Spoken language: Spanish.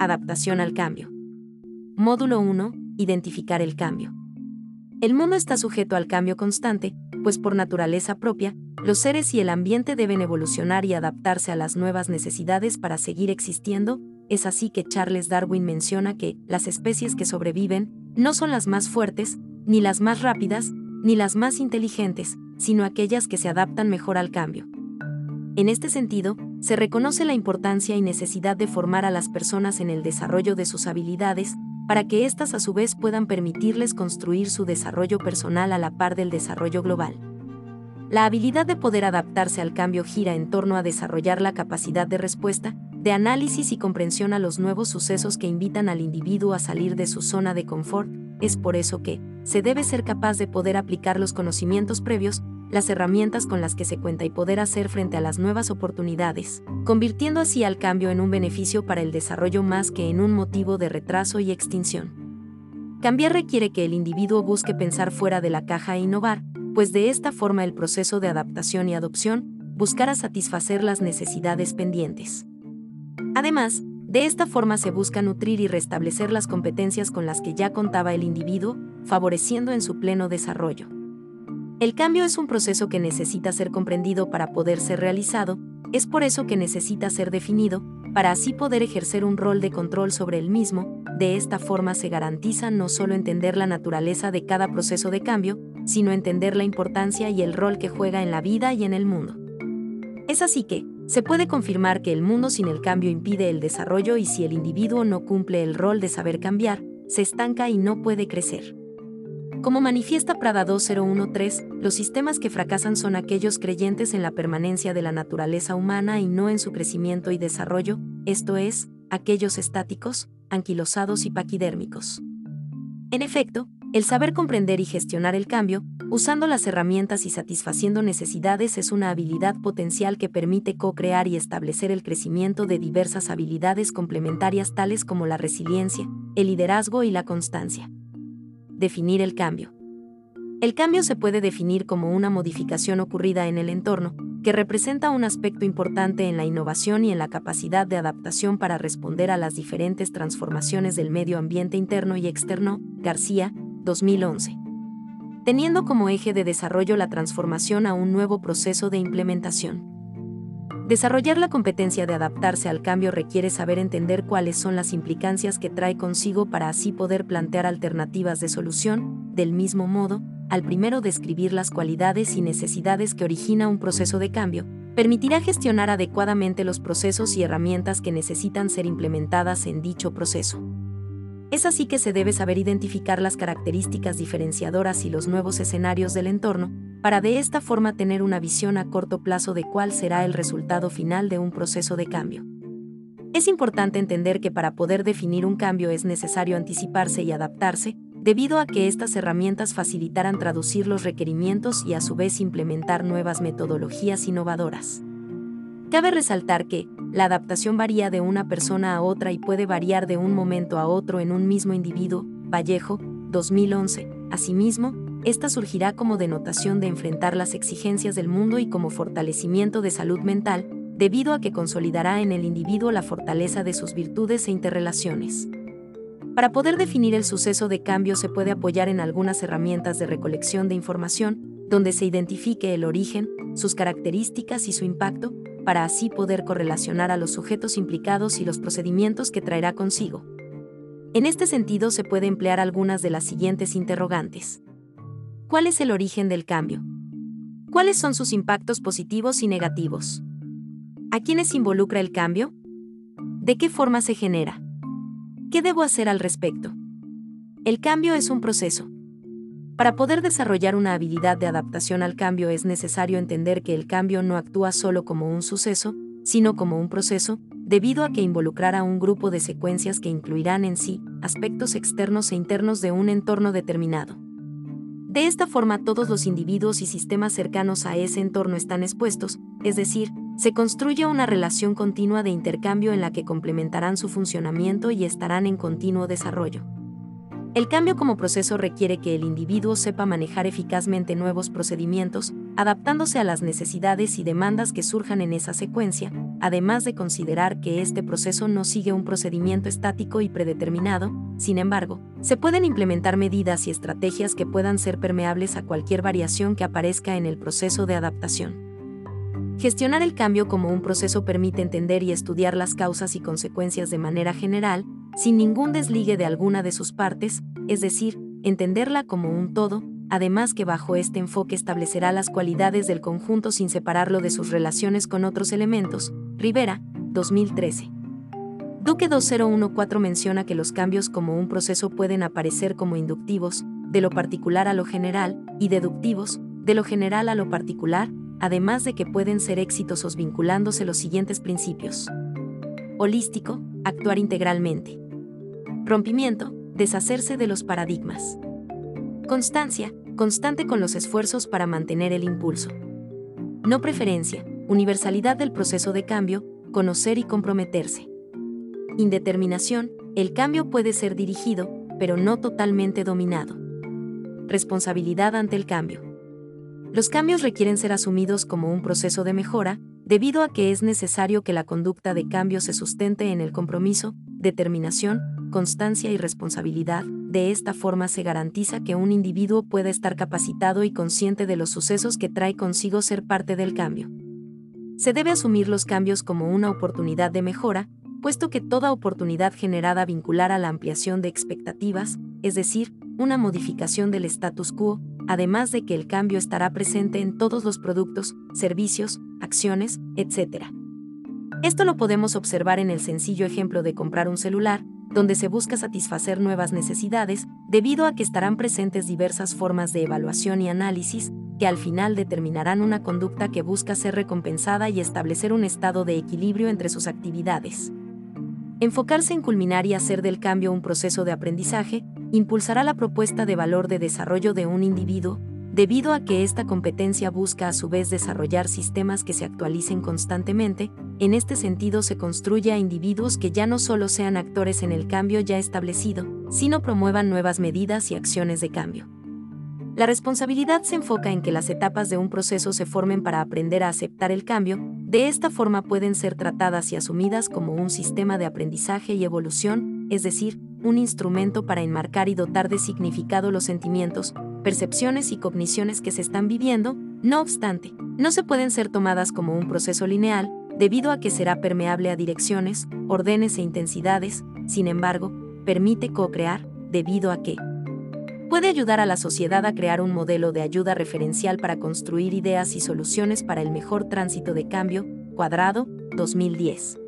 Adaptación al cambio. Módulo 1. Identificar el cambio. El mundo está sujeto al cambio constante, pues por naturaleza propia, los seres y el ambiente deben evolucionar y adaptarse a las nuevas necesidades para seguir existiendo, es así que Charles Darwin menciona que las especies que sobreviven no son las más fuertes, ni las más rápidas, ni las más inteligentes, sino aquellas que se adaptan mejor al cambio. En este sentido, se reconoce la importancia y necesidad de formar a las personas en el desarrollo de sus habilidades, para que éstas a su vez puedan permitirles construir su desarrollo personal a la par del desarrollo global. La habilidad de poder adaptarse al cambio gira en torno a desarrollar la capacidad de respuesta, de análisis y comprensión a los nuevos sucesos que invitan al individuo a salir de su zona de confort, es por eso que, se debe ser capaz de poder aplicar los conocimientos previos, las herramientas con las que se cuenta y poder hacer frente a las nuevas oportunidades, convirtiendo así al cambio en un beneficio para el desarrollo más que en un motivo de retraso y extinción. Cambiar requiere que el individuo busque pensar fuera de la caja e innovar, pues de esta forma el proceso de adaptación y adopción buscará satisfacer las necesidades pendientes. Además, de esta forma se busca nutrir y restablecer las competencias con las que ya contaba el individuo, favoreciendo en su pleno desarrollo. El cambio es un proceso que necesita ser comprendido para poder ser realizado, es por eso que necesita ser definido, para así poder ejercer un rol de control sobre el mismo, de esta forma se garantiza no solo entender la naturaleza de cada proceso de cambio, sino entender la importancia y el rol que juega en la vida y en el mundo. Es así que, se puede confirmar que el mundo sin el cambio impide el desarrollo y si el individuo no cumple el rol de saber cambiar, se estanca y no puede crecer. Como manifiesta Prada 2013, los sistemas que fracasan son aquellos creyentes en la permanencia de la naturaleza humana y no en su crecimiento y desarrollo, esto es, aquellos estáticos, anquilosados y paquidérmicos. En efecto, el saber comprender y gestionar el cambio, usando las herramientas y satisfaciendo necesidades es una habilidad potencial que permite co-crear y establecer el crecimiento de diversas habilidades complementarias tales como la resiliencia, el liderazgo y la constancia definir el cambio. El cambio se puede definir como una modificación ocurrida en el entorno, que representa un aspecto importante en la innovación y en la capacidad de adaptación para responder a las diferentes transformaciones del medio ambiente interno y externo, García, 2011. Teniendo como eje de desarrollo la transformación a un nuevo proceso de implementación. Desarrollar la competencia de adaptarse al cambio requiere saber entender cuáles son las implicancias que trae consigo para así poder plantear alternativas de solución, del mismo modo, al primero describir las cualidades y necesidades que origina un proceso de cambio, permitirá gestionar adecuadamente los procesos y herramientas que necesitan ser implementadas en dicho proceso. Es así que se debe saber identificar las características diferenciadoras y los nuevos escenarios del entorno, para de esta forma tener una visión a corto plazo de cuál será el resultado final de un proceso de cambio. Es importante entender que para poder definir un cambio es necesario anticiparse y adaptarse, debido a que estas herramientas facilitarán traducir los requerimientos y a su vez implementar nuevas metodologías innovadoras. Cabe resaltar que, la adaptación varía de una persona a otra y puede variar de un momento a otro en un mismo individuo, Vallejo, 2011. Asimismo, esta surgirá como denotación de enfrentar las exigencias del mundo y como fortalecimiento de salud mental, debido a que consolidará en el individuo la fortaleza de sus virtudes e interrelaciones. Para poder definir el suceso de cambio se puede apoyar en algunas herramientas de recolección de información, donde se identifique el origen, sus características y su impacto, para así poder correlacionar a los sujetos implicados y los procedimientos que traerá consigo. En este sentido se puede emplear algunas de las siguientes interrogantes. ¿Cuál es el origen del cambio? ¿Cuáles son sus impactos positivos y negativos? ¿A quiénes involucra el cambio? ¿De qué forma se genera? ¿Qué debo hacer al respecto? El cambio es un proceso. Para poder desarrollar una habilidad de adaptación al cambio es necesario entender que el cambio no actúa solo como un suceso, sino como un proceso, debido a que involucrará un grupo de secuencias que incluirán en sí aspectos externos e internos de un entorno determinado. De esta forma todos los individuos y sistemas cercanos a ese entorno están expuestos, es decir, se construye una relación continua de intercambio en la que complementarán su funcionamiento y estarán en continuo desarrollo. El cambio como proceso requiere que el individuo sepa manejar eficazmente nuevos procedimientos, adaptándose a las necesidades y demandas que surjan en esa secuencia, además de considerar que este proceso no sigue un procedimiento estático y predeterminado, sin embargo, se pueden implementar medidas y estrategias que puedan ser permeables a cualquier variación que aparezca en el proceso de adaptación. Gestionar el cambio como un proceso permite entender y estudiar las causas y consecuencias de manera general, sin ningún desligue de alguna de sus partes, es decir, entenderla como un todo, además que bajo este enfoque establecerá las cualidades del conjunto sin separarlo de sus relaciones con otros elementos. Rivera, 2013. Duque 2014 menciona que los cambios como un proceso pueden aparecer como inductivos, de lo particular a lo general, y deductivos, de lo general a lo particular, además de que pueden ser exitosos vinculándose los siguientes principios. Holístico, actuar integralmente. Rompimiento, deshacerse de los paradigmas. Constancia, constante con los esfuerzos para mantener el impulso. No preferencia, universalidad del proceso de cambio, conocer y comprometerse. Indeterminación, el cambio puede ser dirigido, pero no totalmente dominado. Responsabilidad ante el cambio. Los cambios requieren ser asumidos como un proceso de mejora, debido a que es necesario que la conducta de cambio se sustente en el compromiso, determinación, constancia y responsabilidad. De esta forma se garantiza que un individuo pueda estar capacitado y consciente de los sucesos que trae consigo ser parte del cambio. Se debe asumir los cambios como una oportunidad de mejora, puesto que toda oportunidad generada vincular a la ampliación de expectativas, es decir, una modificación del status quo, además de que el cambio estará presente en todos los productos, servicios, acciones, etc. Esto lo podemos observar en el sencillo ejemplo de comprar un celular, donde se busca satisfacer nuevas necesidades, debido a que estarán presentes diversas formas de evaluación y análisis, que al final determinarán una conducta que busca ser recompensada y establecer un estado de equilibrio entre sus actividades. Enfocarse en culminar y hacer del cambio un proceso de aprendizaje impulsará la propuesta de valor de desarrollo de un individuo, debido a que esta competencia busca a su vez desarrollar sistemas que se actualicen constantemente, en este sentido se construye a individuos que ya no solo sean actores en el cambio ya establecido, sino promuevan nuevas medidas y acciones de cambio. La responsabilidad se enfoca en que las etapas de un proceso se formen para aprender a aceptar el cambio, de esta forma pueden ser tratadas y asumidas como un sistema de aprendizaje y evolución, es decir, un instrumento para enmarcar y dotar de significado los sentimientos, percepciones y cogniciones que se están viviendo, no obstante, no se pueden ser tomadas como un proceso lineal, debido a que será permeable a direcciones, órdenes e intensidades, sin embargo, permite co-crear, debido a que puede ayudar a la sociedad a crear un modelo de ayuda referencial para construir ideas y soluciones para el mejor tránsito de cambio, cuadrado, 2010.